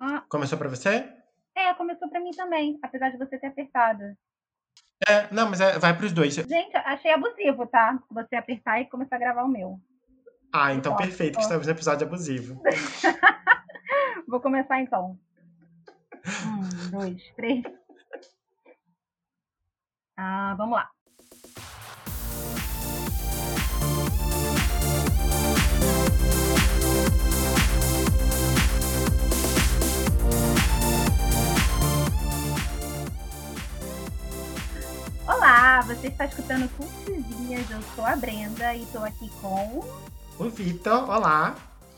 Ah, Começou pra você? é, começou pra mim também, apesar de você ter apertado. É, não, mas é- vai pros dois. Gente, achei abusivo, tá? Você apertar e começar a gravar o meu. Ah, então perfeito, que estamos no episódio abusivo. Vou começar então. Um, dois, três. Ah, vamos lá. Olá, você está escutando Cultizinhas, eu sou a Brenda e estou aqui com O Vitor, olá.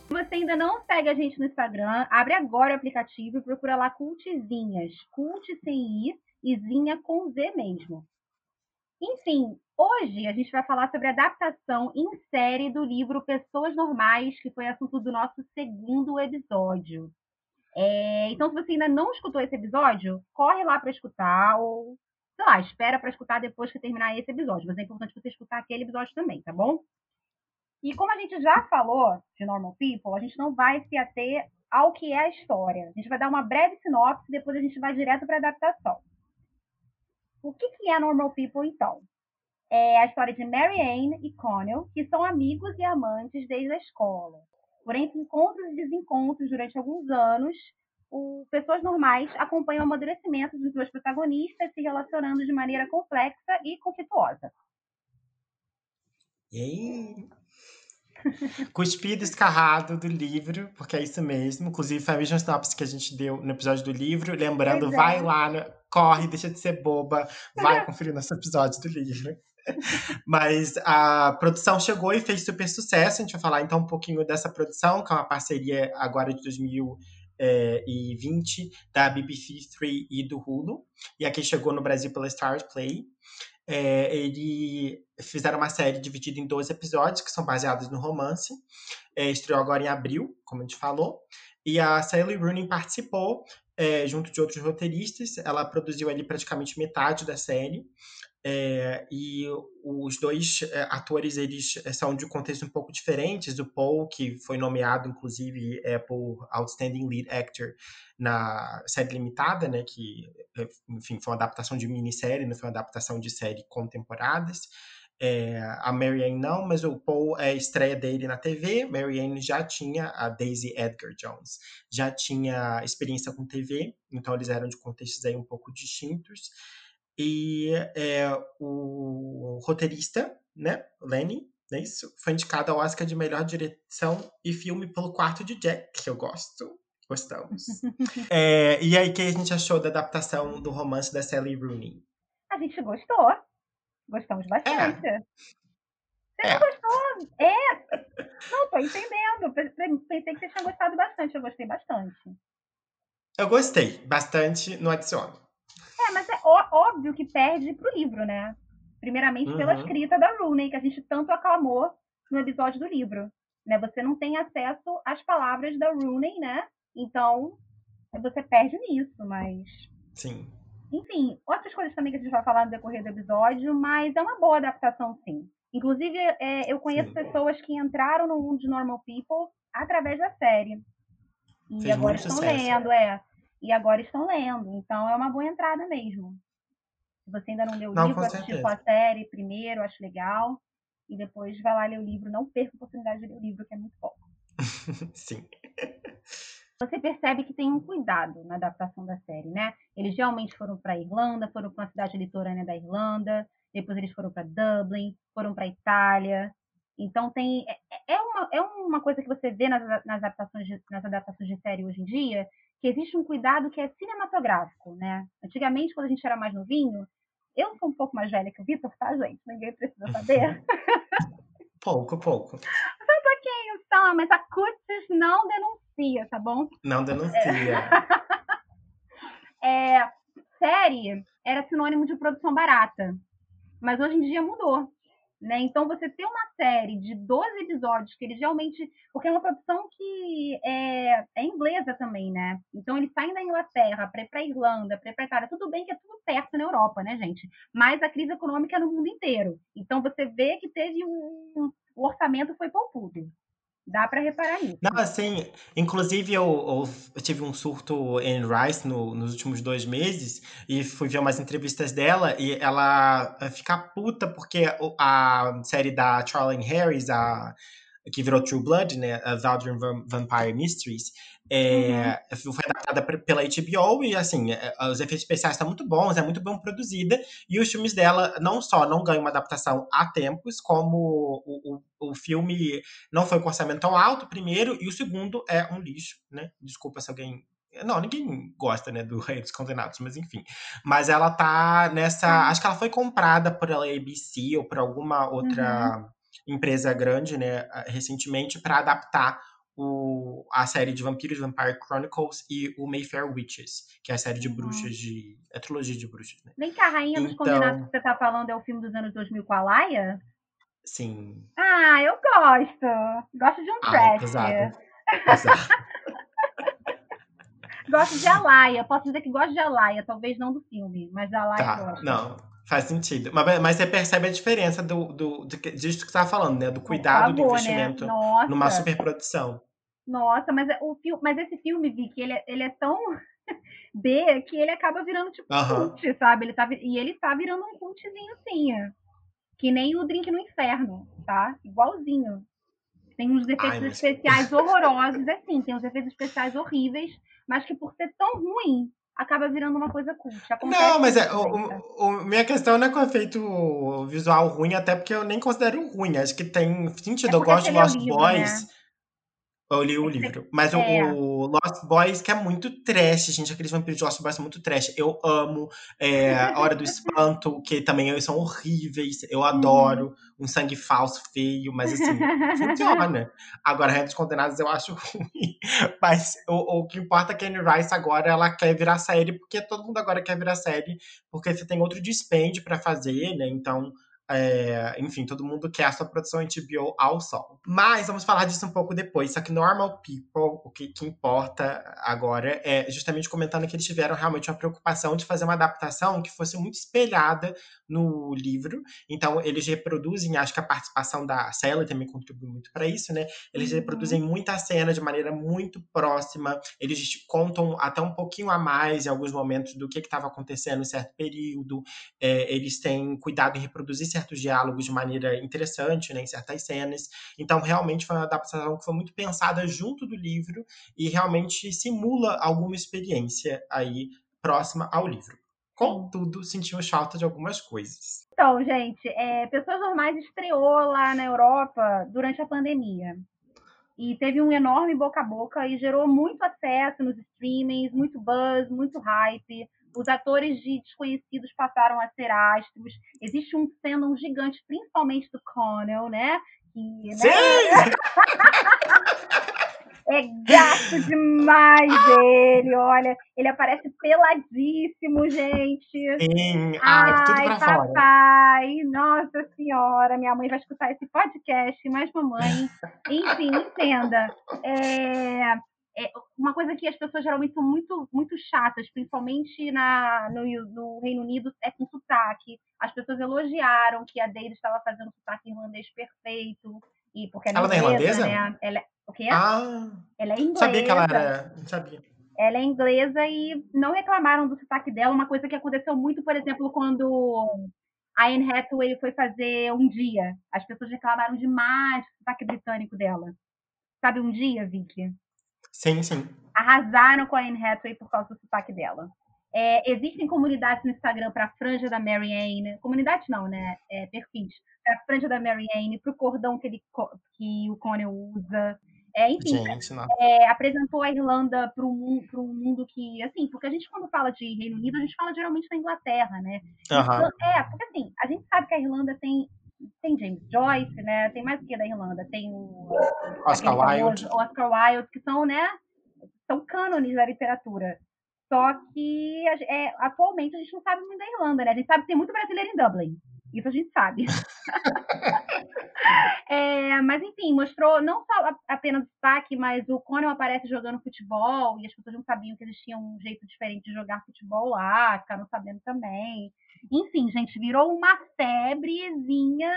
Se você ainda não segue a gente no Instagram, abre agora o aplicativo e procura lá Cultzinhas. Cult sem I e Zinha com Z mesmo. Enfim, hoje a gente vai falar sobre a adaptação em série do livro Pessoas Normais, que foi assunto do nosso segundo episódio. É, então, se você ainda não escutou esse episódio, corre lá para escutar ou, sei lá, espera para escutar depois que terminar esse episódio. Mas é importante você escutar aquele episódio também, tá bom? E como a gente já falou de Normal People, a gente não vai se ater ao que é a história. A gente vai dar uma breve sinopse e depois a gente vai direto para a adaptação. O que, que é Normal People, então? É a história de Mary e Connell, que são amigos e amantes desde a escola. Por entre encontros e desencontros durante alguns anos, o Pessoas Normais acompanham o amadurecimento dos dois protagonistas se relacionando de maneira complexa e conflituosa. Yay! Cuspido escarrado do livro, porque é isso mesmo. Inclusive, foi a mesma sinopse que a gente deu no episódio do livro. Lembrando, é. vai lá, corre, deixa de ser boba, vai conferir nosso episódio do livro. Mas a produção chegou e fez super sucesso. A gente vai falar então um pouquinho dessa produção, que é uma parceria agora de 2020 da BBC Three e do Hulu. E aqui chegou no Brasil pela Star Play. É, ele fizeram uma série dividida em 12 episódios, que são baseados no romance. É, estreou agora em abril, como a gente falou. E a Sally Rooney participou, é, junto de outros roteiristas. Ela produziu ali praticamente metade da série. É, e os dois é, atores, eles é, são de contextos um pouco diferentes. O Paul, que foi nomeado, inclusive, é, por Outstanding Lead Actor na série limitada, né, que, é, enfim, foi uma adaptação de minissérie, não foi uma adaptação de série com temporadas. É, a Marianne não, mas o Paul é a estreia dele na TV. Marianne já tinha, a Daisy Edgar Jones, já tinha experiência com TV, então eles eram de contextos aí um pouco distintos. E é, o roteirista, né, Lenny, não é isso? Foi indicado ao Oscar de melhor direção e filme pelo quarto de Jack, que eu gosto. Gostamos. É, e aí, o que a gente achou da adaptação do romance da Sally Rooney? A gente gostou. Gostamos bastante. Você É. não gostou? É. Não, tô entendendo. Pe- pe- Pensei que você tinha gostado bastante. Eu gostei bastante. Eu gostei, bastante no adiciono. É, mas é óbvio que perde pro livro, né? Primeiramente pela Uhum. escrita da Rooney, que a gente tanto aclamou no episódio do livro. Né? Você não tem acesso às palavras da Rooney, né? Então, você perde nisso, mas Sim. Enfim, outras coisas também que a gente vai falar no decorrer do episódio, mas é uma boa adaptação, sim. Inclusive, é, eu conheço Sim. pessoas que entraram no mundo de Normal People através da série. E Fez agora estão sucesso. lendo, é. E agora estão lendo. Então é uma boa entrada mesmo. Se você ainda não leu o Não, livro, assistiu a série primeiro, acho legal. E depois vai lá ler o livro. Não perca a oportunidade de ler o livro, que é muito bom. Sim. você percebe que tem um cuidado na adaptação da série, né? Eles realmente foram para Irlanda, foram para uma cidade litorânea da Irlanda, depois eles foram para Dublin, foram para Itália. Então tem é- é uma, é uma coisa que você vê nas, nas adaptações de, nas adaptações de série hoje em dia, que existe um cuidado que é cinematográfico, né? Antigamente, quando a gente era mais novinho, eu sou um pouco mais velha que o Vitor, tá, gente? Ninguém precisa saber. Pouco, pouco. então, mas a Cutis não denuncia, tá bom? Não denuncia. é, série era sinônimo de produção barata. Mas hoje em dia mudou. Né? Então, você ter uma série de 12 episódios, que eles realmente. Porque é uma produção que é, é inglesa também, né? Então, eles saem da Inglaterra para ir para Irlanda, para ir para Itália. Tudo bem que é tudo perto na Europa, né, gente? Mas a crise econômica é no mundo inteiro. Então, você vê que teve um. O orçamento foi poupudo. Dá para reparar nisso. Não, assim, inclusive eu, eu, tive um surto em Rice no, nos últimos dois meses e fui ver umas entrevistas dela e ela fica puta porque a série da Charlene Harris, a, que virou True Blood, né, a Valdian Vampire Mysteries, é, uhum. Foi adaptada pela HBO e, assim, é, os efeitos especiais estão muito bons, é muito bem produzida. E os filmes dela não só não ganham uma adaptação a tempos, como o, o, o filme não foi com orçamento tão alto, primeiro, e o segundo é um lixo, né? Desculpa se alguém não, ninguém gosta, né, do Rei dos Condenados, mas enfim. Mas ela tá nessa. Uhum. Acho que ela foi comprada por ABC ou por alguma outra uhum. empresa grande, né, recentemente, para adaptar o, a série de vampiros Vampire Chronicles e o Mayfair Witches, que é a série de uhum. bruxas de. É trilogia de bruxas, né? Vem cá, a Rainha então... dos Condenados que você tá falando é o filme dos anos 2000 com a Laia? Sim. Ah, eu gosto. Gosto de um ah, trash. É pesado. pesado. gosto de Alaia. Posso dizer que gosto de Alaia, talvez não do filme, mas da Alaia tá, gosto. Não, faz sentido. Mas, mas você percebe a diferença do, do, do, disso que você tava falando, né? Do cuidado favor, do né? investimento né? numa superprodução. Nossa, mas é, o filme, mas esse filme, Vicky, ele é, ele é tão B que ele acaba virando tipo um cult, sabe? Ele tá, e ele tá virando um cultzinho sim. Que nem o Drink no Inferno, tá? Igualzinho. Tem uns efeitos Ai, mas... especiais horrorosos, é sim, tem uns efeitos especiais horríveis, mas que por ser tão ruim, acaba virando uma coisa cult. Não, mas é, o, o, minha questão não é com efeito visual ruim, até porque eu nem considero ruim. Acho que tem sentido. É eu gosto de Lost Boys. Né? Eu li o livro. Mas é. o, Lost Boys, que é muito trash, gente. Aqueles vampiros de Lost Boys são muito trash. Eu amo. É, a Hora do Espanto, que também são horríveis. Eu adoro. Uhum. Um sangue falso, feio. Mas assim, funciona. Agora, Redes Condenadas eu acho ruim. Mas o, o que importa é que a Anne Rice agora, ela quer virar série. Porque todo mundo agora quer virar série. Porque você tem outro dispende para fazer, né? Então é, enfim, todo mundo quer a sua produção HBO ao sol. Mas vamos falar disso um pouco depois. Só que Normal People, o que, que importa agora é justamente comentando que eles tiveram realmente uma preocupação de fazer uma adaptação que fosse muito espelhada no livro. Então, eles reproduzem, acho que a participação da Sally também contribui muito para isso, né? Eles uhum. reproduzem muita cena de maneira muito próxima. Eles contam até um pouquinho a mais em alguns momentos do que estava acontecendo em certo período. É, eles têm cuidado em reproduzir certos diálogos de maneira interessante, né, em certas cenas. Então, realmente foi uma adaptação que foi muito pensada junto do livro e realmente simula alguma experiência aí próxima ao livro. Contudo, sentimos falta de algumas coisas. Então, gente, é, Pessoas Normais estreou lá na Europa durante a pandemia. E teve um enorme boca a boca e gerou muito acesso nos streamings, muito buzz, muito hype os atores de desconhecidos passaram a ser astros. Existe um fandom gigante, principalmente do Connell, né? Que, né? Sim! é gato demais ele, olha. Ele aparece peladíssimo, gente. Sim, ai, tudo pra papai, fora. nossa senhora, minha mãe vai escutar esse podcast, mas mamãe, enfim, entenda. É, é uma coisa que as pessoas geralmente são muito, muito chatas, principalmente na, no, no, Reino Unido, é com sotaque. As pessoas elogiaram que a Deide estava fazendo sotaque irlandês perfeito. E porque ela, ela é inglesa, irlandesa? Né? Ela, é, o quê? Ah, ela é inglesa. Sabia que ela era. Sabia. Ela é inglesa e não reclamaram do sotaque dela. Uma coisa que aconteceu muito, por exemplo, quando a Anne Hathaway foi fazer um dia. As pessoas reclamaram demais do sotaque britânico dela. Sabe um dia, Vicky? Sim, sim. Arrasaram com a Anne Hathaway por causa do sotaque dela. É, existem comunidades no Instagram para a franja da Marianne, comunidade não, né? É, perfis. Para a franja da Marianne, para o cordão que, ele, que o Connell usa. É, enfim, gente, é, apresentou a Irlanda para um, um mundo que, assim, porque a gente quando fala de Reino Unido, a gente fala geralmente da Inglaterra, né? Uhum. Então, é, porque assim, a gente sabe que a Irlanda tem tem James Joyce, né? Tem mais o que da Irlanda? Tem o Oscar Wilde. Oscar Wilde, que são, né? São cânones da literatura. Só que é, atualmente a gente não sabe muito da Irlanda, né? A gente sabe que tem muito brasileiro em Dublin. Isso a gente sabe. é, mas enfim, mostrou não só apenas o destaque, mas o Conan aparece jogando futebol e as pessoas não sabiam que eles tinham um jeito diferente de jogar futebol lá, ficaram sabendo também. Enfim, gente, virou uma febrezinha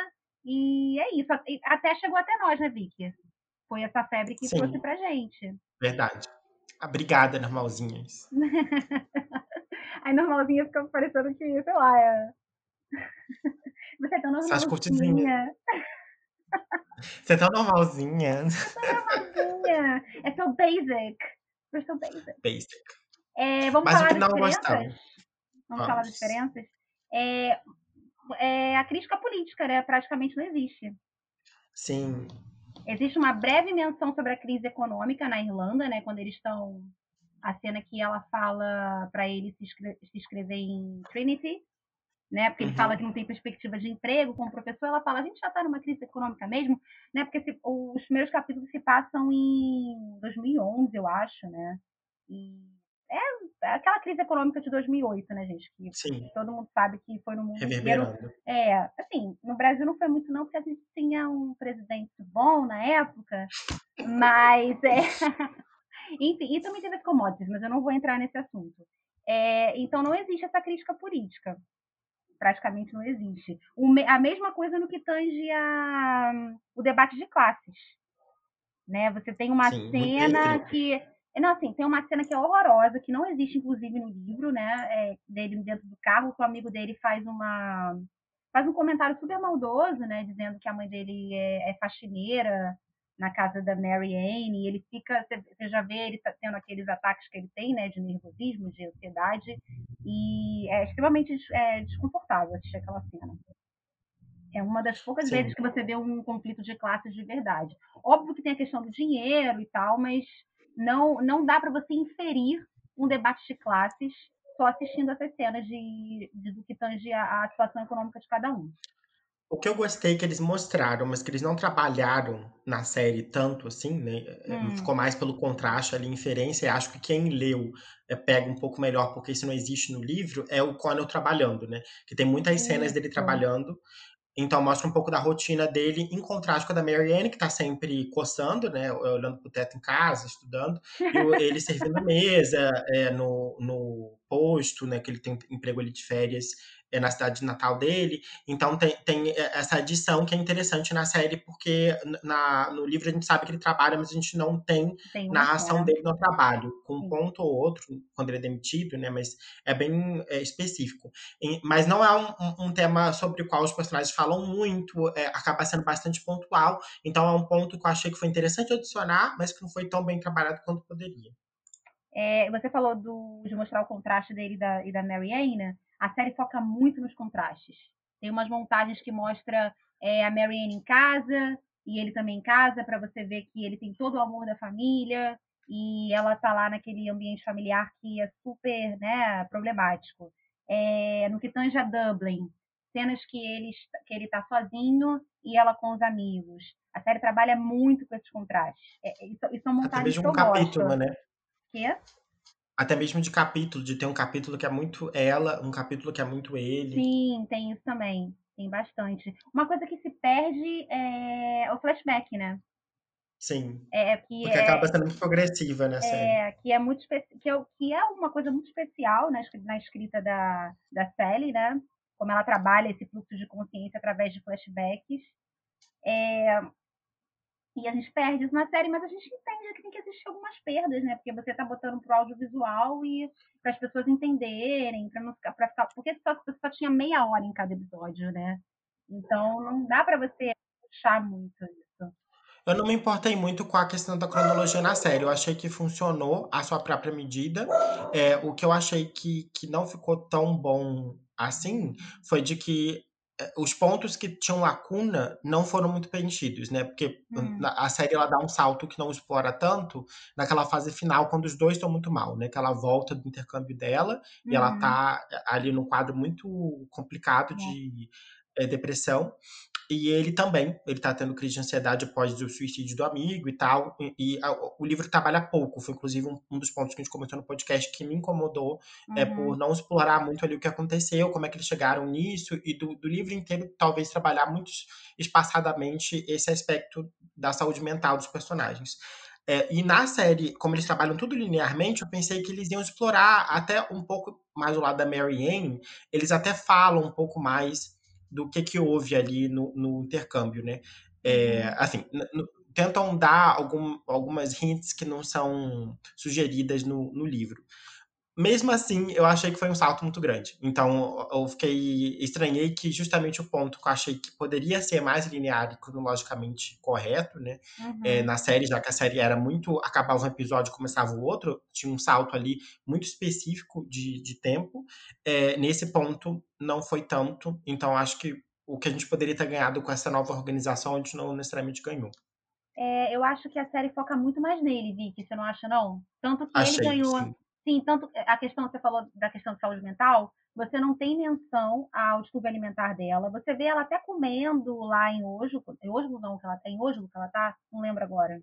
e é isso. Até chegou até nós, né, Vicky? Foi essa febre que Sim. trouxe pra gente. Verdade. Obrigada, normalzinhas. Aí normalzinha fica parecendo que, sei lá, é... Você é tão normalzinha. Você é tão normalzinha. Normalzinha. É tão basic. You're so basic. Basic. É, vamos Mas o falar que das não diferenças? Vamos Vamos. falar das diferenças? É, é, a crítica política, né? Praticamente não existe. Sim. Existe uma breve menção sobre a crise econômica na Irlanda, né? Quando eles estão. A cena que ela fala para ele se, inscre- se inscrever em Trinity, né? Porque ele Uhum. fala que não tem perspectiva de emprego como professor. Ela fala: a gente já está numa crise econômica mesmo, né? Porque se- os primeiros capítulos se passam em 2011, eu acho, né? E é aquela crise econômica de 2008, né, gente? Que Sim. todo mundo sabe que foi no mundo inteiro. É, assim, no Brasil não foi muito não, porque a gente tinha um presidente bom na época, mas é... Enfim, e também teve as commodities, mas eu não vou entrar nesse assunto. É, então não existe essa crítica política. Praticamente não existe. A mesma coisa no que tange a, o debate de classes. Né? Você tem uma Sim, muito cena restrito. que. Não, assim, tem uma cena que é horrorosa, que não existe, inclusive, no livro, né? É, dele dentro do carro, que o amigo dele faz uma. faz um comentário super maldoso, né? Dizendo que a mãe dele é, é faxineira na casa da Mary Anne, e ele fica. Você já vê ele tá tendo aqueles ataques que ele tem, né? De nervosismo, de ansiedade, e é extremamente é, desconfortável assistir aquela cena. É uma das poucas Sim. vezes que você vê um conflito de classes de verdade. Óbvio que tem a questão do dinheiro e tal, mas não, não dá para você inferir um debate de classes só assistindo essas cenas de, de- do que tange a, a situação econômica de cada um. O que eu gostei que eles mostraram, mas que eles não trabalharam na série tanto assim, né? é, Hum. Ficou mais pelo contraste ali, inferência. E acho que quem leu é, pega um pouco melhor, porque isso não existe no livro, é o Connell trabalhando, né? Que tem muitas cenas dele trabalhando. Então mostra um pouco da rotina dele, em contraste com a da Marianne, que tá sempre coçando, né? Olhando pro teto em casa, estudando. E ele servindo mesa é, no, no posto, né? Que ele tem um emprego ali de férias é, na cidade natal dele. Então tem, tem essa adição que é interessante na série, porque na, no livro a gente sabe que ele trabalha, mas a gente não tem Tem narração cena. dele no trabalho, com um ponto ou outro, quando ele é demitido, né? Mas é bem é, específico. E- mas não é um, um- um tema sobre o qual os personagens falam muito, é, acaba sendo bastante pontual. Então é um ponto que eu achei que foi interessante adicionar, mas que não foi tão bem trabalhado quanto poderia. É, você falou do, de mostrar o contraste dele e da, e da né? A série foca muito nos contrastes. Tem umas montagens que mostra é, a Mary Anne em casa e ele também em casa, para você ver que ele tem todo o amor da família e ela tá lá naquele ambiente familiar que é super né, problemático. É, no que tange a Dublin, cenas que ele, que ele tá sozinho e ela com os amigos. A série trabalha muito com esses contrastes. É, isso, isso são Até montagens que mesmo um capítulo, gosto. né? Que? Até mesmo de capítulo, de ter um capítulo que é muito ela, um capítulo que é muito ele. Sim, tem isso também. Tem bastante. Uma coisa que se perde é o flashback, né? Sim. É que Porque é, acaba sendo muito progressiva série. é, que é muito que é, que é uma coisa muito especial na, na escrita da, da Sally, né? Como ela trabalha esse fluxo de consciência através de flashbacks. É, e a gente perde isso na série, mas a gente entende que tem que existir algumas perdas, né? Porque você está botando pro audiovisual e para as pessoas entenderem, para não ficar, pra ficar. Porque só, você só tinha meia hora em cada episódio, né? Então não dá para você puxar muito isso. Eu não me importei muito com a questão da cronologia na série. Eu achei que funcionou à sua própria medida. É, o que eu achei que, que não ficou tão bom assim foi de que os pontos que tinham lacuna não foram muito preenchidos, né? Porque Hum. na- a série ela dá um salto que não explora tanto naquela fase final, quando os dois estão muito mal, né? Que ela volta do intercâmbio dela e ela Uhum. tá ali num quadro muito complicado de é, depressão. E ele também, ele tá tendo crise de ansiedade após o suicídio do amigo e tal. E, e a- o livro trabalha pouco. Foi inclusive um, um dos pontos que a gente comentou no podcast que me incomodou é Uhum. por não explorar muito ali o que aconteceu, como é que eles chegaram nisso, e do, do livro inteiro, talvez trabalhar muito espaçadamente esse aspecto da saúde mental dos personagens. É, e na série, como eles trabalham tudo linearmente, eu pensei que eles iam explorar até um pouco mais o lado da Mary Anne. Eles até falam um pouco mais do que, que houve ali no, no intercâmbio, né? É, Uhum. assim, tentam dar algum, algumas hints que não são sugeridas no, no livro. Mesmo assim, eu achei que foi um salto muito grande. Então, eu fiquei. Estranhei que justamente o ponto que eu achei que poderia ser mais linear e cronologicamente correto, né? Uhum. É, na série, já que a série era muito. acabava um episódio e começava o outro, tinha um salto ali muito específico de, de tempo. É, nesse ponto, não foi tanto. Então, acho que o que a gente poderia ter ganhado com essa nova organização, a gente não necessariamente ganhou. É, eu acho que a série foca muito mais nele, Vicky, você não acha, não? Tanto que Achei, ele ganhou. Sim. Sim. tanto a questão, você falou da questão de saúde mental, você não tem menção ao distúrbio alimentar dela. Você vê ela até comendo lá em Oslo. Em Oslo não, que ela tá em Oslo que ela tá? Não lembro agora.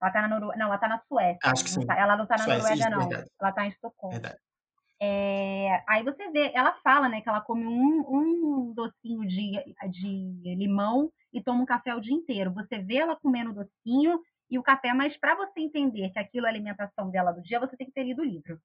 Ela tá na Noruega. Não, ela tá na Suécia. Acho que sim. Tá, ela não tá na Suécia, Noruega, não. Verdade. Ela tá em Estocolmo. Verdade. É, aí você vê, ela fala, né, que ela come um, um docinho de, de limão e toma um café o dia inteiro. Você vê ela comendo docinho e o café, mas para você entender que aquilo é a alimentação dela do dia, você tem que ter lido o livro.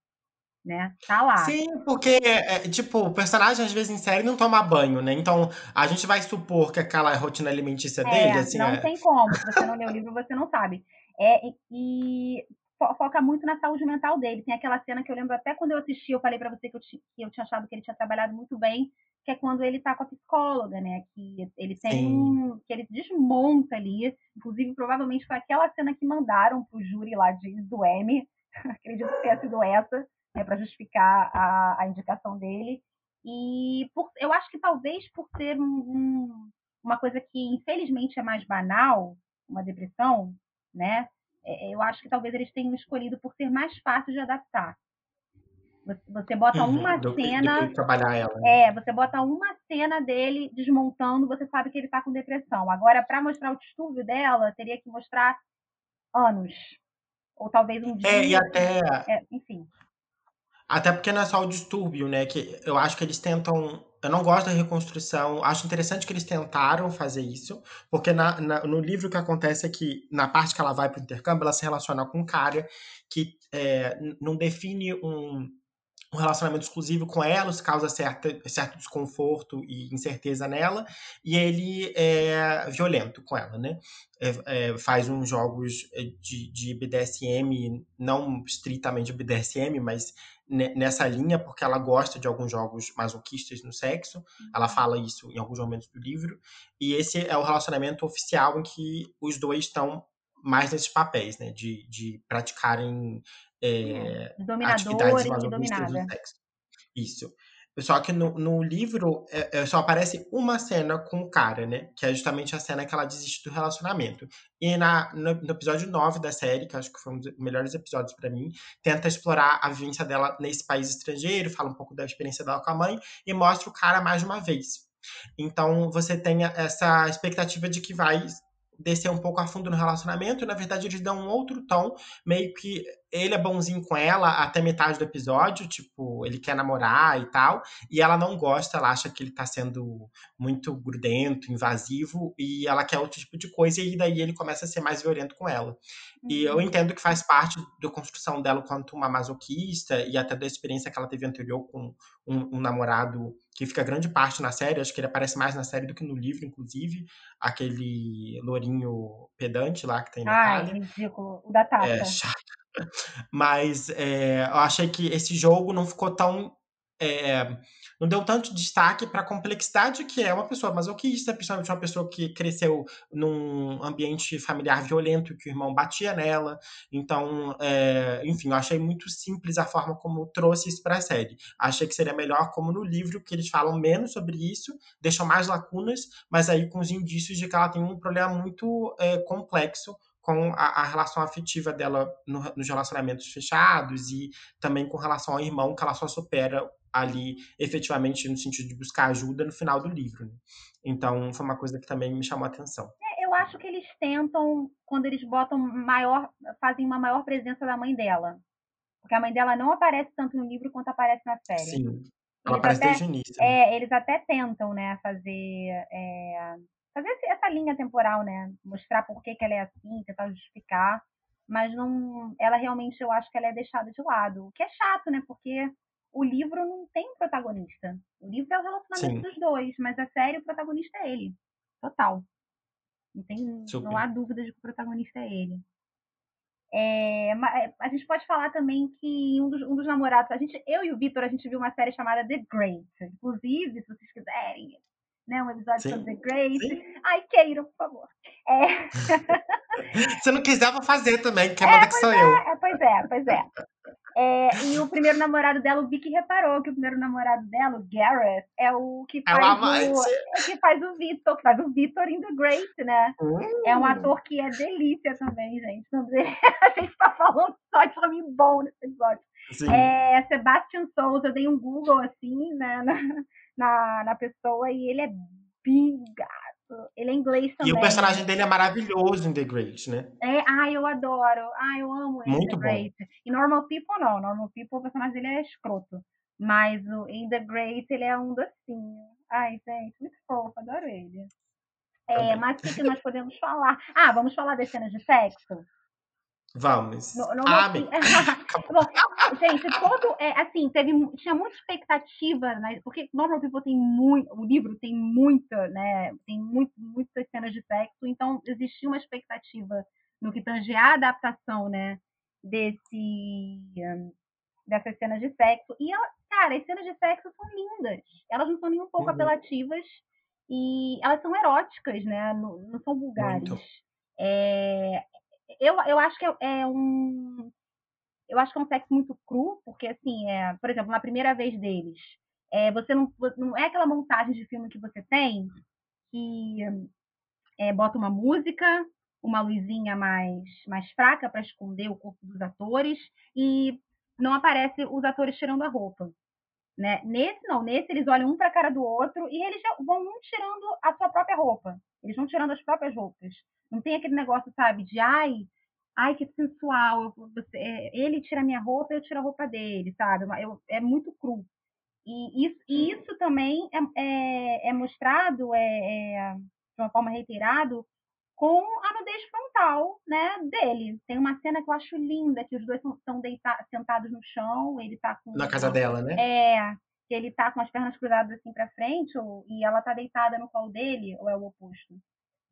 Né? Tá lá. Sim, porque, é, tipo, o personagem às vezes em série não toma banho, né? Então, a gente vai supor que aquela rotina alimentícia é, dele, assim. Não é... tem como. Se você não lê o livro, você não sabe. É, e foca muito na saúde mental dele. Tem aquela cena que eu lembro até quando eu assisti, eu falei para você que eu, que eu tinha achado que ele tinha trabalhado muito bem, que é quando ele tá com a psicóloga, né? Que ele tem um, que ele desmonta ali. Inclusive, provavelmente foi aquela cena que mandaram pro júri lá de, do M. Acredito que tenha sido essa, né, para justificar a, a indicação dele. E por, eu acho que talvez por ser um, um, uma coisa que infelizmente é mais banal, uma depressão, né? É, eu acho que talvez eles tenham escolhido por ser mais fácil de adaptar. Você bota uhum, uma do, cena. Do trabalhar ela. Né? É, você bota uma cena dele desmontando, você sabe que ele tá com depressão. Agora, para mostrar o distúrbio dela, teria que mostrar anos. Ou talvez um dia. É, e até. É, enfim. Até porque não é só o distúrbio, né? Que eu acho que eles tentam eu não gosto da reconstrução. Acho interessante que eles tentaram fazer isso, porque na, na, no livro o que acontece é que, na parte que ela vai para o intercâmbio, ela se relaciona com um cara que é, não define um, um relacionamento exclusivo com ela, isso causa certa, certo desconforto e incerteza nela, e ele é violento com ela, né? É, é, faz uns jogos de, de BDSM, não estritamente BDSM, mas nessa linha, porque ela gosta de alguns jogos masoquistas no sexo, ela uhum. fala isso em alguns momentos do livro, e esse é o relacionamento oficial em que os dois estão mais nesses papéis, né, de, de praticarem é, atividades masoquistas do sexo. Isso. Só que no, no livro é, é, só aparece uma cena com o cara, né? Que é justamente a cena que ela desiste do relacionamento. E na, no, no episódio 9 da série, que acho que foi um dos melhores episódios para mim, tenta explorar a vivência dela nesse país estrangeiro, fala um pouco da experiência dela com a mãe e mostra o cara mais uma vez. Então você tem essa expectativa de que vai descer um pouco a fundo no relacionamento, e na verdade eles dão um outro tom, meio que ele é bonzinho com ela até metade do episódio, tipo, ele quer namorar e tal, e ela não gosta, ela acha que ele tá sendo muito grudento, invasivo, e ela quer outro tipo de coisa, e daí ele começa a ser mais violento com ela. E eu uhum. entendo que faz parte da construção dela quanto uma masoquista, e até da experiência que ela teve anterior com um, um namorado que fica grande parte na série, acho que ele aparece mais na série do que no livro, inclusive, aquele lourinho pedante lá que tem na Ai, ridículo, o da Tata. É chato. Mas é, eu achei que esse jogo não ficou tão. É, não deu tanto destaque para a complexidade que é uma pessoa masoquista, principalmente uma pessoa que cresceu num ambiente familiar violento, que o irmão batia nela. Então, é, enfim, eu achei muito simples a forma como trouxe isso para a série. Achei que seria melhor, como no livro, que eles falam menos sobre isso, deixam mais lacunas, mas aí com os indícios de que ela tem um problema muito é, complexo com a, a relação afetiva dela no, nos relacionamentos fechados e também com relação ao irmão, que ela só supera ali efetivamente no sentido de buscar ajuda no final do livro. Né? Então, foi uma coisa que também me chamou a atenção. É, eu acho que eles tentam, quando eles botam maior, fazem uma maior presença da mãe dela. Porque a mãe dela não aparece tanto no livro quanto aparece na série. Sim. Ela eles aparece até, desde o início. Né? É, eles até tentam, né, fazer é, fazer essa linha temporal, né? Mostrar por que, que ela é assim, tentar justificar. Mas não, ela realmente, eu acho que ela é deixada de lado. O que é chato, né? Porque o livro não tem protagonista. O livro é o relacionamento Sim. dos dois, mas a série o protagonista é ele. Total. Não, tem, não há dúvida de que o protagonista é ele. É, é, a gente pode falar também que um dos, um dos namorados, a gente, eu e o Vitor, a gente viu uma série chamada The Great. Inclusive, se vocês quiserem, né, um episódio Sim. sobre The Great. Sim. Ai, queiram, por favor. É. Se não quiser, vou fazer também, que é, manda que sou é, eu. Pois é, pois é. É, e o primeiro namorado dela, o Vicky reparou que o primeiro namorado dela, o Gareth, é o que faz, é o, é que faz o Vitor, que faz o Vitor in The Great, né? É um hum. ator que é delícia também, gente. A gente tá falando só de nome bom nesse episódio. Sim. É Sebastian Souza, eu dei um Google assim, né, na, na, na pessoa e ele é bigato. Ele é inglês também. E o personagem dele é maravilhoso em The Great, né? É, ai, eu adoro. Ai, eu amo ele Muito The Great. Bom. E Normal People não. Normal People, o personagem dele é escroto. Mas o, em The Great ele é um docinho. Ai, gente, muito fofo, adoro ele. É, mas o que, que nós podemos falar? Ah, vamos falar das cenas de sexo? Vamos. No, no ah, Bom, gente, todo. É, assim, teve, tinha muita expectativa, né? Porque Normal People tem muito. O livro tem muita, né? Tem muito, muitas cenas de sexo, então existia uma expectativa no que tangia a adaptação, né? Desse. dessas cenas de sexo. E, cara, as cenas de sexo são lindas. Elas não são nem um pouco uhum. apelativas e elas são eróticas, né? Não, não são vulgares. É, eu, eu acho que é, é, um. Eu acho que é um sexo muito cru, porque, assim, é, por exemplo, na primeira vez deles, é, você não, não é aquela montagem de filme que você tem que é, bota uma música, uma luzinha mais, mais fraca para esconder o corpo dos atores e não aparece os atores tirando a roupa. Né? Nesse não, nesse eles olham um para a cara do outro e eles vão um tirando a sua própria roupa. Eles vão tirando as próprias roupas. Não tem aquele negócio, sabe, de ai, ai que sensual, você, é, ele tira a minha roupa, eu tiro a roupa dele, sabe? Eu, é muito cru. E isso, e isso também é, é, é mostrado é, é, de uma forma reiterado com a nudez frontal, né, dele. Tem uma cena que eu acho linda, que os dois estão sentados no chão, ele tá com... Na casa dela, né? É, que ele tá com as pernas cruzadas assim para frente, ou, e ela tá deitada no colo dele, ou é o oposto?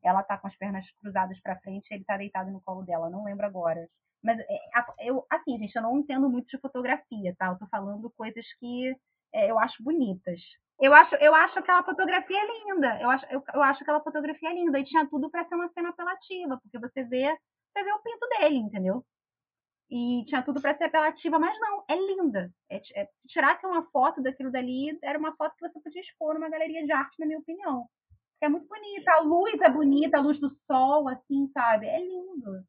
Ela tá com as pernas cruzadas para frente, ele tá deitado no colo dela, não lembro agora. Mas é, eu, assim, gente, eu não entendo muito de fotografia, tá? Eu tô falando coisas que é, eu acho bonitas. Eu acho, eu acho aquela fotografia linda. Eu acho, eu, eu acho aquela fotografia linda. E tinha tudo para ser uma cena apelativa, porque você vê, você vê o pinto dele, entendeu? E tinha tudo para ser apelativa, mas não, é linda. É, é, tirasse uma foto daquilo dali, era uma foto que você podia expor numa galeria de arte, na minha opinião. É muito bonita, a luz é bonita, a luz do sol, assim, sabe? É lindo.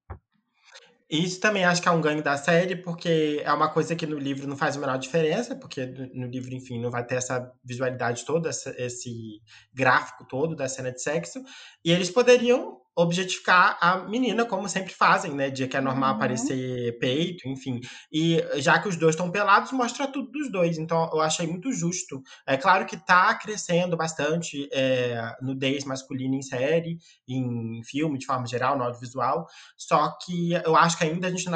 Isso também acho que é um ganho da série, porque é uma coisa que no livro não faz a menor diferença, porque no livro, enfim, não vai ter essa visualidade toda, esse gráfico todo da cena de sexo. E eles poderiam objetificar a menina, como sempre fazem, né? De que é normal uhum. aparecer peito, enfim. E já que os dois estão pelados, mostra tudo dos dois. Então, eu achei muito justo. É claro que tá crescendo bastante é, nudez masculina em série, em filme, de forma geral, no audiovisual. Só que eu acho que ainda a gente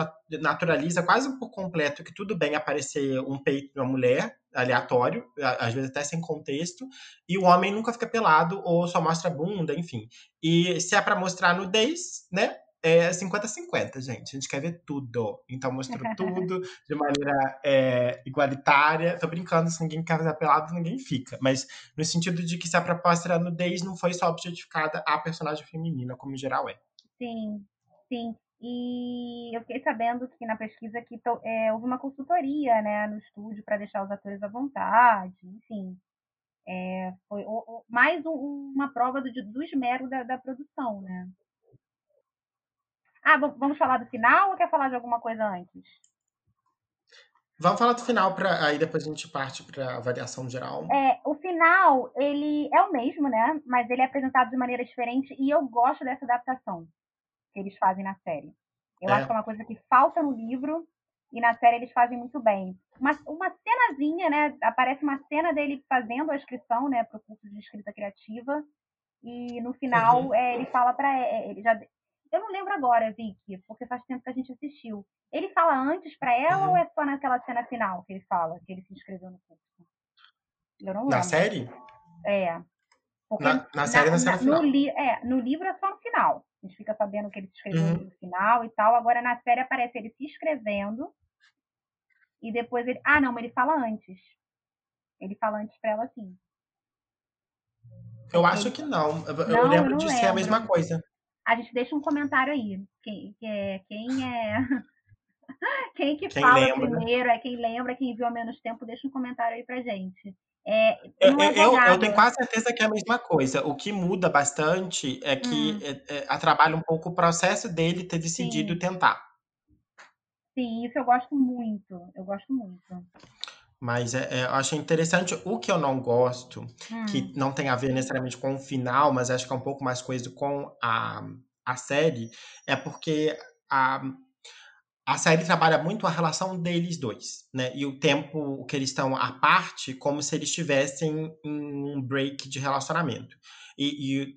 naturaliza quase por completo que tudo bem aparecer um peito de uma mulher, aleatório, às vezes até sem contexto, e o homem nunca fica pelado ou só mostra a bunda, enfim. E se é para mostrar nudez, né? É 50-50, gente. A gente quer ver tudo. Então mostrou tudo de maneira é, igualitária. Tô brincando, se ninguém quer fazer pelado, ninguém fica. Mas no sentido de que se a proposta era nudez, não foi só objetificada a personagem feminina, como em geral é. Sim, sim. E eu fiquei sabendo que na pesquisa que é, houve uma consultoria né, no estúdio para deixar os atores à vontade, enfim. É, foi mais um, uma prova do, do esmero da, da, produção, né? Ah, vamos falar do final ou quer falar de alguma coisa antes? Vamos falar do final, pra, aí depois a gente parte para a avaliação geral. É, o final, ele é o mesmo, né? Mas ele é apresentado de maneira diferente e eu gosto dessa adaptação eles fazem na série. Eu é. acho que é uma coisa que falta no livro e na série eles fazem muito bem. Uma, uma cenazinha, né? Aparece uma cena dele fazendo a inscrição, né, para o curso de escrita criativa. E no final uhum. é, ele fala para é, é, ele já eu não lembro agora, Vicky, porque faz tempo que a gente assistiu. Ele fala antes para ela uhum. ou é só naquela cena final que ele fala que ele se inscreveu no curso? Eu não lembro. Na série? É. Na, na série, na, na, no, li, é, no livro é só no final. A gente fica sabendo que ele se escreveu uhum. no final e tal. Agora na série aparece ele se escrevendo e depois ele. Ah, não, mas ele fala antes. Ele fala antes pra ela assim. Eu acho que não. Eu, não, lembro eu de lembro. ser a mesma coisa. A gente deixa um comentário aí. Quem, é, quem é. quem que quem fala lembra, primeiro, né? é quem lembra, quem viu há menos tempo, deixa um comentário aí pra gente. É, eu, é eu, eu, tenho quase certeza que é a mesma coisa. O que muda bastante é que hum. é, é, atrapalha um pouco o processo dele ter decidido Sim. tentar. Sim, isso eu gosto muito. Eu gosto muito. Mas é, é, eu achei interessante. O que eu não gosto, hum. que não tem a ver necessariamente com o final, mas acho que é um pouco mais coisa com a, a série, é porque a, a série trabalha muito a relação deles dois, né? E o tempo que eles estão à parte, como se eles estivessem em um break de relacionamento. E, e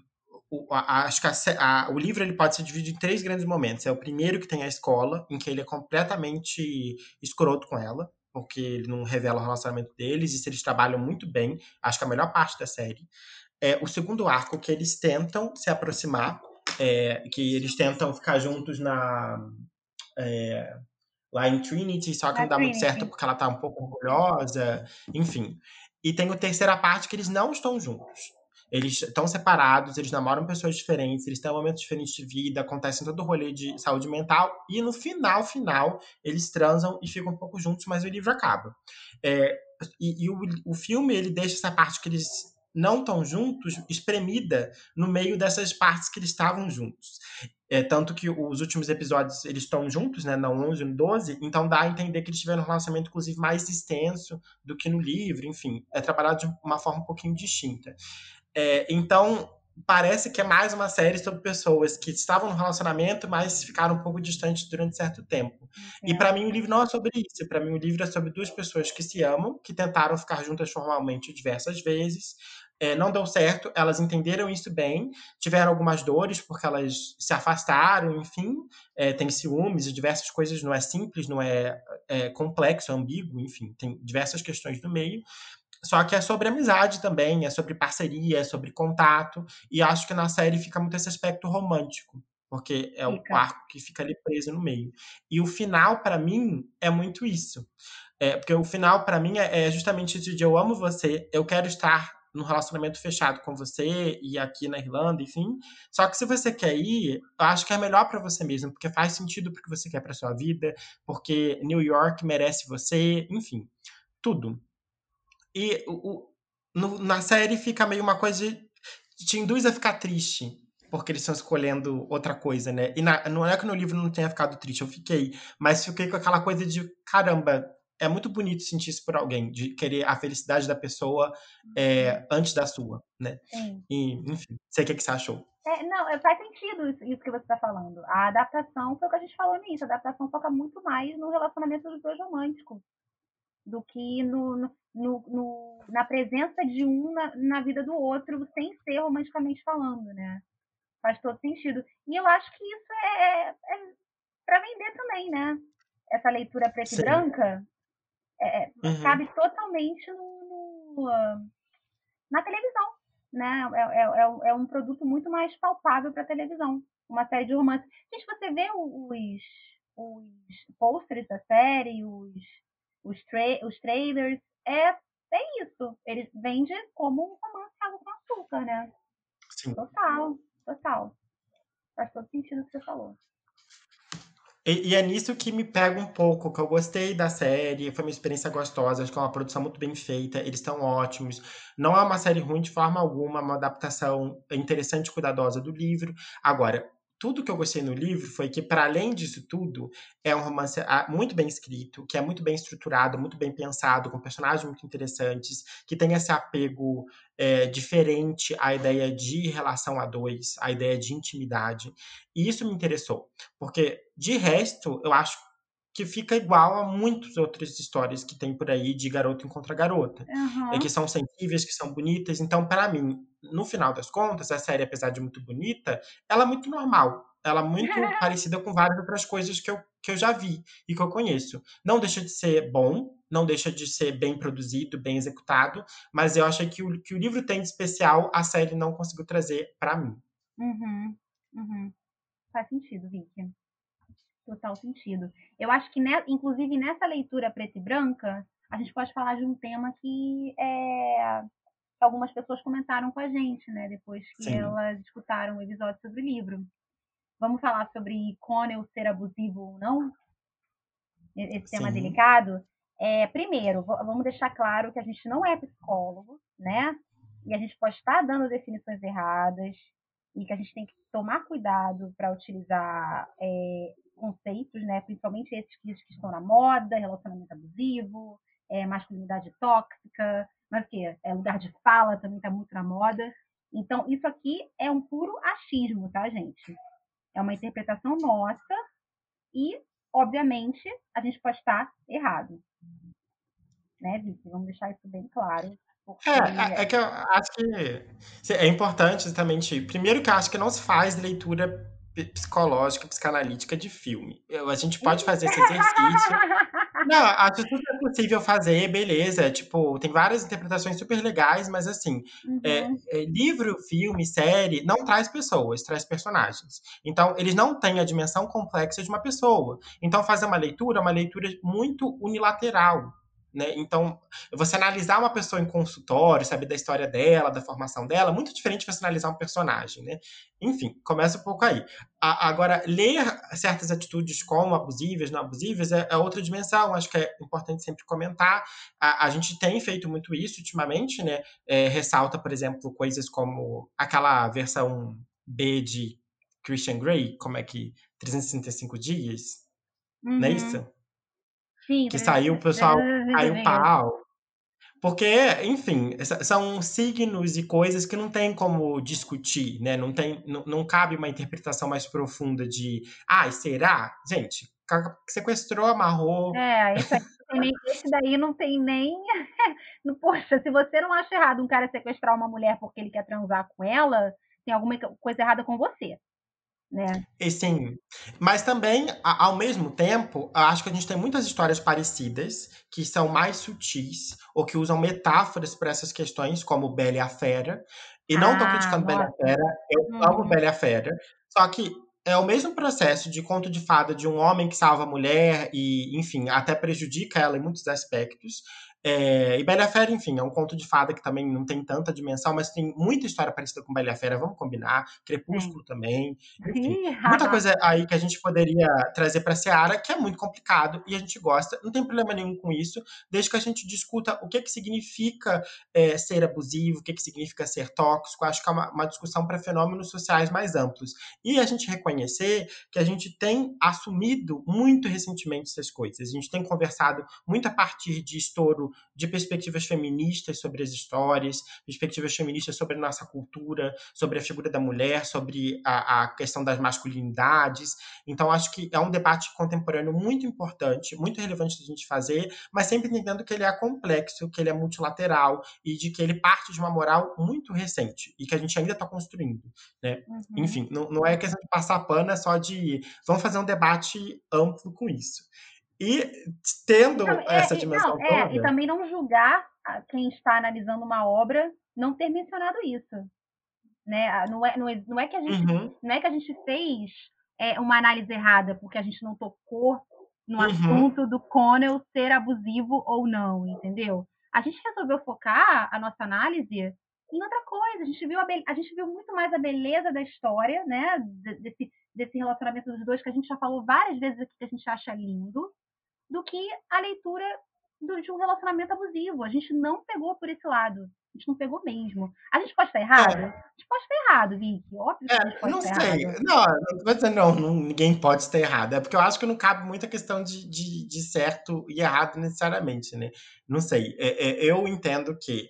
o, a, acho que a, a, o livro ele pode ser dividido em três grandes momentos. É o primeiro que tem a escola, em que ele é completamente escroto com ela, porque ele não revela o relacionamento deles, e se eles trabalham muito bem, acho que é a melhor parte da série. É o segundo arco, que eles tentam se aproximar, é, que eles tentam ficar juntos na é, lá em Trinity, só que não dá muito certo porque ela tá um pouco orgulhosa, enfim. E tem a terceira parte que eles não estão juntos. Eles estão separados, eles namoram pessoas diferentes, eles têm momentos diferentes de vida, acontecem todo o rolê de saúde mental, e no final, final, eles transam e ficam um pouco juntos, mas o livro acaba. É, e, e o, o filme, ele deixa essa parte que eles não estão juntos, espremida no meio dessas partes que eles estavam juntos. É, tanto que os últimos episódios eles estão juntos, né? Não 11 no 12, então dá a entender que eles tiveram um relacionamento, inclusive, mais extenso do que no livro, enfim. É trabalhado de uma forma um pouquinho distinta. É, então, parece que é mais uma série sobre pessoas que estavam no relacionamento, mas ficaram um pouco distantes durante certo tempo. É. E para mim o livro não é sobre isso. Para mim o livro é sobre duas pessoas que se amam, que tentaram ficar juntas formalmente diversas vezes, é, não deu certo, elas entenderam isso bem, tiveram algumas dores porque elas se afastaram, enfim, é, tem ciúmes e diversas coisas, não é simples, não é, é complexo, é ambíguo, enfim, tem diversas questões no meio. Só que é sobre amizade também, é sobre parceria, é sobre contato, e acho que na série fica muito esse aspecto romântico, porque é o arco que fica ali preso no meio. E o final, para mim, é muito isso. É, porque o final, para mim, é, é justamente isso de eu amo você, eu quero estar num relacionamento fechado com você e aqui na Irlanda, enfim. Só que se você quer ir, eu acho que é melhor para você mesmo, porque faz sentido porque você quer para sua vida, porque New York merece você, enfim, tudo. E o, no, na série fica meio uma coisa de, te induz a ficar triste, porque eles estão escolhendo outra coisa, né? E na, não é que no livro não tenha ficado triste, eu fiquei, mas fiquei com aquela coisa de caramba, é muito bonito sentir isso por alguém, de querer a felicidade da pessoa é, antes da sua, né? Sim. E, enfim, sei o que, que você achou. É, não, é, faz sentido isso, isso que você está falando. A adaptação foi o que a gente falou nisso. A adaptação foca muito mais no relacionamento dos dois românticos do que no, no, no na presença de um na, na, vida do outro, sem ser romanticamente falando, né? Faz todo sentido. E eu acho que isso é, é, é para vender também, né? Essa leitura preta e branca é, é, uhum. cabe totalmente no, no, na televisão, né? É, é, é, é, um produto muito mais palpável para televisão. Uma série de romance. Gente, você vê os, os posters da série, os, os, tra os trailers, é, é isso. Eles vendem como um romance água com açúcar, né? Sim. Total, total. Faz todo sentido o que você falou. E, e, é nisso que me pega um pouco, que eu gostei da série, foi uma experiência gostosa, acho que é uma produção muito bem feita, eles estão ótimos. Não é uma série ruim de forma alguma, é uma adaptação interessante e cuidadosa do livro. Agora, tudo que eu gostei no livro foi que, para além disso tudo, é um romance ah, muito bem escrito, que é muito bem estruturado, muito bem pensado, com personagens muito interessantes, que tem esse apego é, diferente à ideia de relação a dois, à ideia de intimidade. E isso me interessou, porque, de resto, eu acho que fica igual a muitas outras histórias que tem por aí de garoto encontra garota. Uhum. que são sensíveis, que são bonitas. Então, para mim, no final das contas, a série, apesar de muito bonita, ela é muito normal. Ela é muito parecida com várias outras coisas que eu, que eu já vi e que eu conheço. Não deixa de ser bom, não deixa de ser bem produzido, bem executado, mas eu achei que o que o livro tem de especial, a série não conseguiu trazer para mim. Uhum, uhum. Faz sentido, Vicky. Total sentido. Eu acho que, né, inclusive, nessa leitura preta e branca, a gente pode falar de um tema que é, algumas pessoas comentaram com a gente, né, depois que Sim. elas escutaram o episódio sobre o livro. Vamos falar sobre Connell ser abusivo ou não? Esse tema Sim. delicado. É, primeiro, vamos deixar claro que a gente não é psicólogo, né? E a gente pode estar dando definições erradas e que a gente tem que tomar cuidado para utilizar é, conceitos, né? Principalmente esses que, que estão na moda, relacionamento abusivo, é, masculinidade tóxica, mas que é lugar de fala também está muito na moda. Então, isso aqui é um puro achismo, tá, gente? É uma interpretação nossa e, obviamente, a gente pode estar errado. Né, Vicky? Vamos deixar isso bem claro. É, é, é que eu acho que é importante exatamente. Primeiro que eu acho que não se faz leitura psicológica, psicanalítica de filme. Eu, a gente pode fazer esse exercício. Não, acho que é possível fazer, beleza. Tipo, tem várias interpretações super legais, mas assim, é, uhum. é, é, livro, filme, série, não traz pessoas, traz personagens. Então, eles não têm a dimensão complexa de uma pessoa. Então, fazer uma leitura é uma leitura muito unilateral. Né? Então, você analisar uma pessoa em consultório, saber da história dela, da formação dela, é muito diferente de você analisar um personagem, né? Enfim, começa um pouco aí. A, agora, ler certas atitudes como abusíveis, não abusíveis, é, é, outra dimensão, acho que é importante sempre comentar. A, a gente tem feito muito isso ultimamente, né? É, ressalta, por exemplo, coisas como aquela versão B de Christian Grey, como é que 365 dias, uhum. não é isso? Sim, que saiu, o pessoal caiu pau. Porque, enfim, são signos e coisas que não tem como discutir, né? Não, tem, não, não cabe uma interpretação mais profunda de, ah, será? Gente, sequestrou, amarrou. É, esse, esse daí não tem nem. Poxa, se você não acha errado um cara sequestrar uma mulher porque ele quer transar com ela, tem alguma coisa errada com você né? E sim, mas também, ao mesmo tempo, acho que a gente tem muitas histórias parecidas que são mais sutis ou que usam metáforas para essas questões, como Bela e a Fera. E não estou ah, criticando Bela e a Fera, eu uhum. amo Bela e a Fera. Só que é o mesmo processo de conto de fada de um homem que salva a mulher e, enfim, até prejudica ela em muitos aspectos. É, e Bela Fera, enfim, é um conto de fada que também não tem tanta dimensão, mas tem muita história parecida com Bela Fera, vamos combinar. Crepúsculo Sim. também. Enfim, muita coisa aí que a gente poderia trazer para Seara, que é muito complicado e a gente gosta. Não tem problema nenhum com isso, desde que a gente discuta o que, que significa é, ser abusivo, o que, que significa ser tóxico. Acho que é uma, uma discussão para fenômenos sociais mais amplos. E a gente reconhecer que a gente tem assumido muito recentemente essas coisas. A gente tem conversado muito a partir de estouro de perspectivas feministas sobre as histórias, perspectivas feministas sobre a nossa cultura, sobre a figura da mulher, sobre a, a questão das masculinidades. Então, acho que é um debate contemporâneo muito importante, muito relevante da gente fazer, mas sempre entendendo que ele é complexo, que ele é multilateral e de que ele parte de uma moral muito recente e que a gente ainda está construindo. Né? Uhum. Enfim, não, não é questão de passar pano, é só de vamos fazer um debate amplo com isso. E tendo então, essa dimensão não, é, e também não julgar quem está analisando uma obra não ter mencionado isso. Né? Não, é, não, é, não, é que a gente, uhum. não é que a gente fez é, uma análise errada porque a gente não tocou no uhum. assunto do Connell ser abusivo ou não, entendeu? A gente resolveu focar a nossa análise em outra coisa. A gente viu, a, a gente viu muito mais a beleza da história, né? Desse, desse relacionamento dos dois que a gente já falou várias vezes aqui que a gente acha lindo do que a leitura do, de um relacionamento abusivo. A gente não pegou por esse lado. A gente não pegou mesmo. A gente pode estar errado? É. A gente pode estar errado, Vicky. Óbvio que é, a gente pode não estar sei. errado. Não, não, não, ninguém pode estar errado. É porque eu acho que não cabe muita questão de, de, de certo e errado necessariamente, né? Não sei. É, é, eu entendo que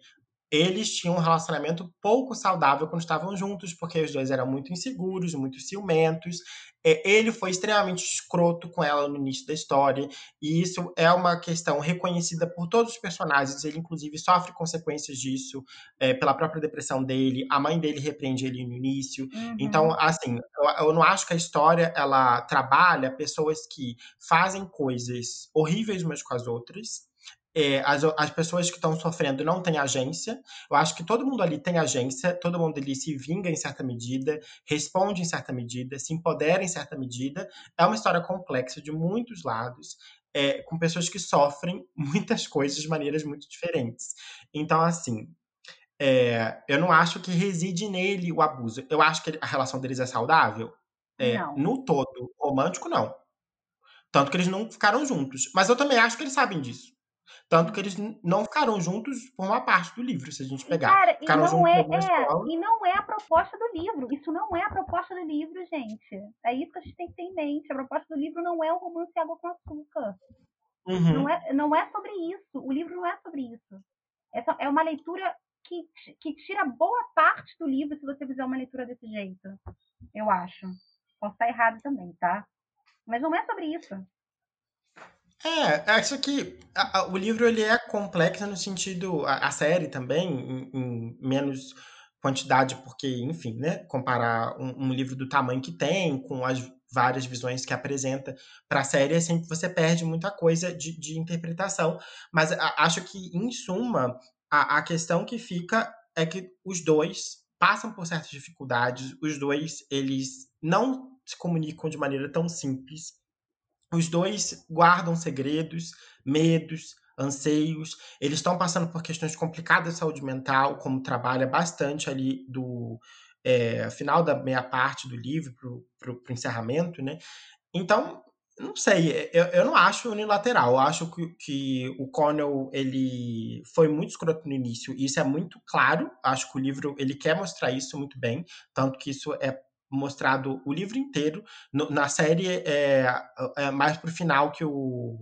eles tinham um relacionamento pouco saudável quando estavam juntos, porque os dois eram muito inseguros, muito ciumentos. É, ele foi extremamente escroto com ela no início da história, e isso é uma questão reconhecida por todos os personagens. Ele, inclusive, sofre consequências disso é, pela própria depressão dele. A mãe dele repreende ele no início. Uhum. Então, assim, eu, eu não acho que a história ela trabalha pessoas que fazem coisas horríveis umas com as outras é, as, as pessoas que estão sofrendo não têm agência. Eu acho que todo mundo ali tem agência, todo mundo ali se vinga em certa medida, responde em certa medida, se empodera em certa medida. É uma história complexa de muitos lados. É, com pessoas que sofrem muitas coisas de maneiras muito diferentes. Então, assim, é, eu não acho que reside nele o abuso. Eu acho que a relação deles é saudável. É, no todo, romântico, não. Tanto que eles não ficaram juntos. Mas eu também acho que eles sabem disso. Tanto que eles não ficaram juntos por uma parte do livro, se a gente pegar. Cara, e não, é, é e não é a proposta do livro. Isso não é a proposta do livro, gente. É isso que a gente tem que ter em mente. A proposta do livro não é o romance Água com Açúcar. Uhum. Não, é, não é sobre isso. O livro não é sobre isso. Essa é uma leitura que, que tira boa parte do livro se você fizer uma leitura desse jeito. Eu acho. Posso estar errado também, tá? Mas não é sobre isso. É, acho que a, a, o livro ele é complexo no sentido, a, a série também, em, em, menos quantidade, porque, enfim, né, comparar um, um, livro do tamanho que tem, com as várias visões que apresenta para a série, é sempre você perde muita coisa de, de interpretação. Mas acho que, em suma, a questão que fica é que os dois passam por certas dificuldades, os dois, eles não se comunicam de maneira tão simples, os dois guardam segredos, medos, anseios. Eles estão passando por questões complicadas de saúde mental, como trabalha bastante ali do é, final da meia parte do livro para o encerramento, né? Então, não sei, eu, eu não acho unilateral. Eu acho que, que o Connell ele foi muito escroto no início, e isso é muito claro. Acho que o livro ele quer mostrar isso muito bem, tanto que isso é mostrado o livro inteiro. No, na série é, é mais pro final que o.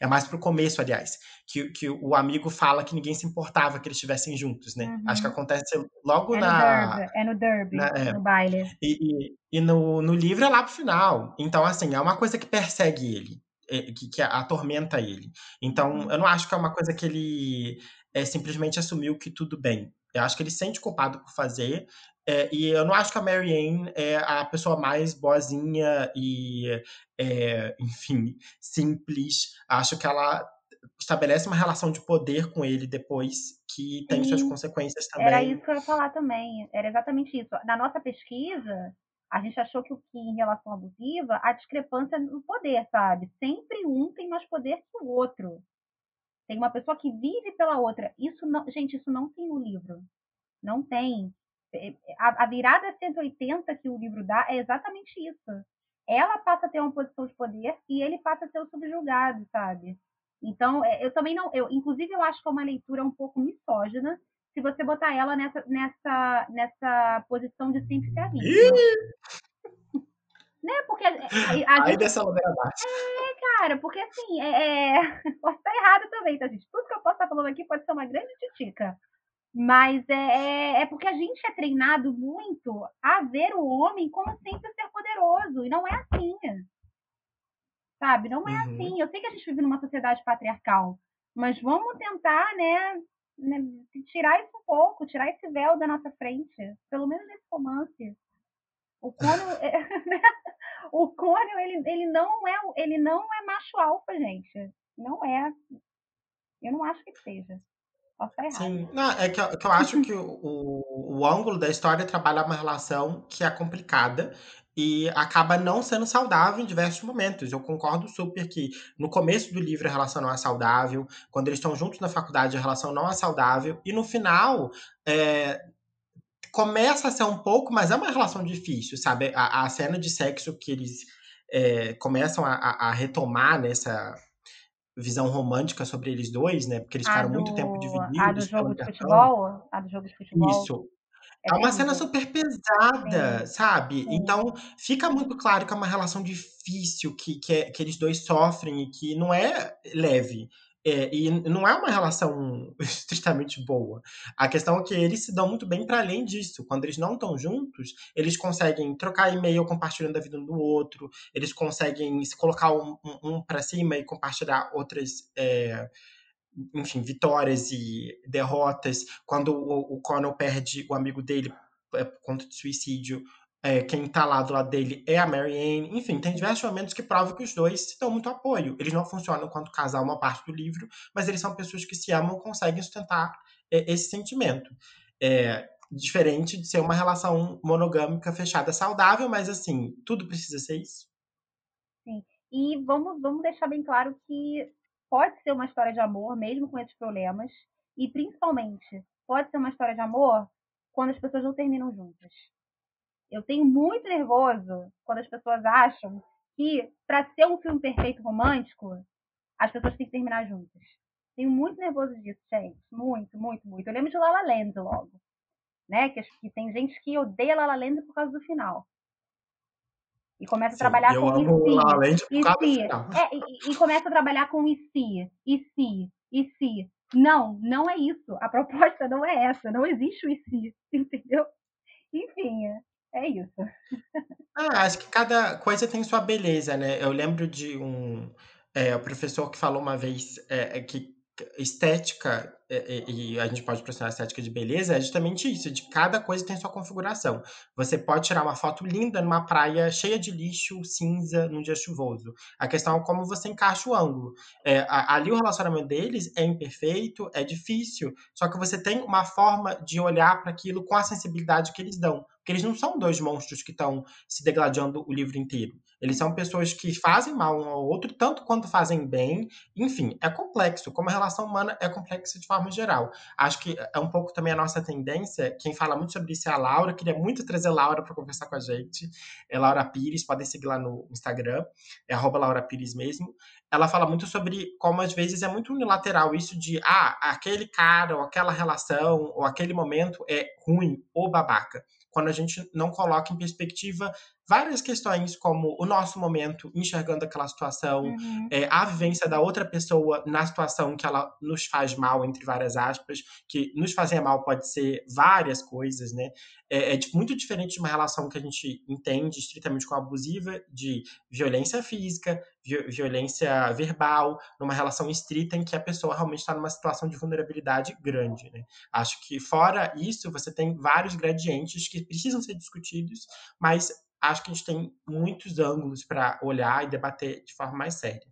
É mais pro começo, aliás, que, que o amigo fala que ninguém se importava que eles estivessem juntos, né? Uhum. Acho que acontece logo é na. Derby, é no derby, na, é, no baile. E, e, e, no, no livro é lá pro final. Então, assim, é uma coisa que persegue ele, é, que, que atormenta ele. Então, uhum. eu não acho que é uma coisa que ele é, simplesmente assumiu que tudo bem. Eu acho que ele se sente culpado por fazer, é, e eu não acho que a Mary Ann é a pessoa mais boazinha e, é, enfim, simples. Acho que ela estabelece uma relação de poder com ele depois que tem Sim. suas consequências também. Era isso que eu ia falar também. Era exatamente isso. Na nossa pesquisa, a gente achou que o que em relação abusiva, a discrepância no poder, sabe? Sempre um tem mais poder que o outro. Tem uma pessoa que vive pela outra. Isso não, gente, isso não tem no livro. Não tem. É, a, a virada 180 que o livro dá é exatamente isso. Ela passa a ter uma posição de poder e ele passa a ser o subjugado, sabe? Então, é, eu também não. Eu, inclusive, eu acho que é uma leitura um pouco misógina se você botar ela nessa, nessa, nessa posição de sempre ser a né? Porque a, a Aí gente... dessa ladeira abaixo. É, cara, porque assim, é, é... posso estar errado também, tá, gente? Tudo que eu posso estar falando aqui pode ser uma grande titica. Mas é, é, é, porque a gente é treinado muito a ver o homem como sempre ser poderoso. E não é assim. Sabe? Não é uhum. assim. Eu sei que a gente vive numa sociedade patriarcal. Mas vamos tentar, né, né, tirar isso um pouco, tirar esse véu da nossa frente. Pelo menos nesse romance. O Conan, é, né? o Conan ele, ele, não é, ele não é macho alfa, gente. Não é. Eu não acho que seja. Sim, não, é que eu, que eu acho que o, o, o ângulo da história trabalha uma relação que é complicada e acaba não sendo saudável em diversos momentos. Eu concordo super que no começo do livro a relação não é saudável, quando eles estão juntos na faculdade a relação não é saudável, e no final é, começa a ser um pouco, mas é uma relação difícil, sabe? A, a cena de sexo que eles é, começam a, a, retomar nessa visão romântica sobre eles dois, né? Porque eles ficaram do, muito tempo divididos. A do jogo de futebol? A do jogo de futebol. Isso. É, é uma cena super pesada, Sim. sabe? Sim. Então, fica muito claro que é uma relação difícil, que, que, é, que eles dois sofrem e que não é leve. É, e não é uma relação estritamente boa. A questão é que eles se dão muito bem para além disso. Quando eles não estão juntos, eles conseguem trocar e-mail compartilhando a vida um do outro, eles conseguem se colocar um, um, um para cima e compartilhar outras. É, enfim, vitórias e derrotas. Quando o, o Connell perde o amigo dele é, por conta de suicídio, é, quem tá lá do lado dele é a Marianne. Enfim, tem diversos momentos que provam que os dois se dão muito apoio. Eles não funcionam enquanto casal uma parte do livro, mas eles são pessoas que se amam conseguem sustentar é, esse sentimento. É, diferente de ser uma relação monogâmica fechada saudável, mas assim, tudo precisa ser isso. Sim. E vamos, vamos deixar bem claro que pode ser uma história de amor, mesmo com esses problemas, e principalmente pode ser uma história de amor quando as pessoas não terminam juntas. Eu tenho muito nervoso quando as pessoas acham que, para ser um filme perfeito romântico, as pessoas têm que terminar juntas. Tenho muito nervoso disso, gente. Muito, muito, muito. Eu lembro de La La Land logo. Né? Que, que tem gente que odeia La La Land por causa do final. E começa a trabalhar com amo e La La Land por E causa do final. É, e, e começa a trabalhar com e se, e se, e se. Não, não é isso. A proposta não é essa. Não existe o e se, entendeu? Enfim, é isso. Ah, acho que cada coisa tem sua beleza, né? Eu lembro de um é, professor que falou uma vez é, que estética, é, é, e a gente pode pressionar a estética de beleza, é justamente isso, de cada coisa tem sua configuração. Você pode tirar uma foto linda numa praia cheia de lixo, cinza, num dia chuvoso. A questão é como você encaixa o ângulo. É, ali o relacionamento deles é imperfeito, é difícil, só que você tem uma forma de olhar para aquilo com a sensibilidade que eles dão. Porque eles não são dois monstros que estão se degladiando o livro inteiro. Eles são pessoas que fazem mal um ao outro, tanto quanto fazem bem. Enfim, é complexo. Como a relação humana é complexa de forma geral. Acho que é um pouco também a nossa tendência. Quem fala muito sobre isso é a Laura. Queria muito trazer a Laura para conversar com a gente. É Laura Pires, podem seguir lá no Instagram. É Laura Pires mesmo. Ela fala muito sobre como às vezes é muito unilateral isso de ah, aquele cara, ou aquela relação, ou aquele momento é ruim ou babaca. Quando a gente não coloca em perspectiva várias questões como o nosso momento enxergando aquela situação, Uhum. é, a vivência da outra pessoa na situação que ela nos faz mal, entre várias aspas, que nos fazer mal pode ser várias coisas, né? É, é muito diferente de uma relação que a gente entende estritamente como abusiva, de violência física, vi- violência verbal, numa relação estrita em que a pessoa realmente está numa situação de vulnerabilidade grande, né? Acho que fora isso, você tem vários gradientes que precisam ser discutidos, mas acho que a gente tem muitos ângulos para olhar e debater de forma mais séria.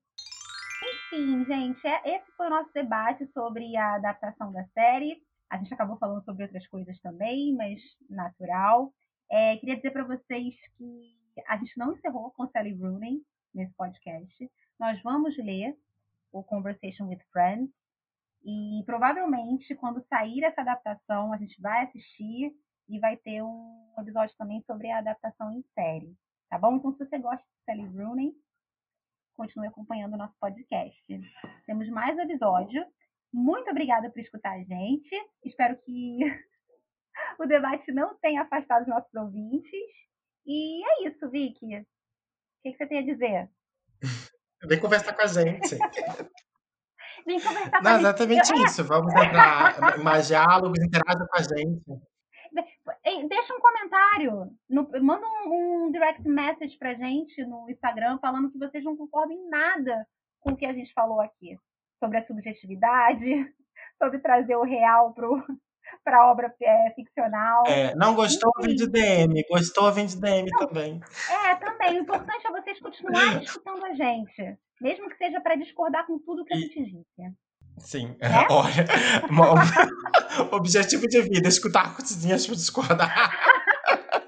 Sim, gente, é- esse foi o nosso debate sobre a adaptação da série. A gente acabou falando sobre outras coisas também, mas natural. É, queria dizer para vocês que a gente não encerrou com Sally Rooney nesse podcast. Nós vamos ler o Conversation with Friends e provavelmente quando sair essa adaptação a gente vai assistir e vai ter um episódio também sobre a adaptação em série, tá bom? Então se você gosta de Sally Rooney, continue acompanhando o nosso podcast. Temos mais episódio. Muito obrigada por escutar a gente. Espero que o debate não tenha afastado os nossos ouvintes. E é isso, Vicky. O que, que você tem a dizer? Vem conversar com a gente. Vem conversar com Não, a gente. exatamente isso. Vamos entrar mais diálogos, interaja com a gente. Ei, Deixa um comentário. no- manda um, um direct message pra gente no Instagram falando que vocês não concordam em nada com o que a gente falou aqui. Sobre a subjetividade, sobre trazer o real para a obra é, ficcional. É, não gostou, Enfim. vem de DM. Gostou, vem de DM também. É, também. O importante é vocês continuarem escutando a gente. Mesmo que seja para discordar com tudo que a gente disse. Sim, É? olha. objetivo de vida, escutar coisinhas para discordar.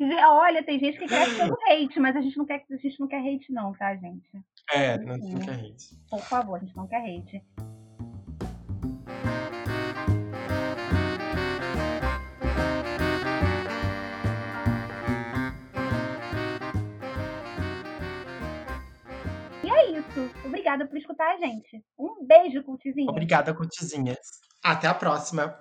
Olha, tem gente que cresce pelo hate, mas a gente não quer, a gente não quer hate, não, tá, gente? É, não, não quer hate. Por favor, a gente não quer hate. Isso. Obrigada por escutar a gente. Um beijo, cultizinho. Obrigada, Curtizinhas. Até a próxima.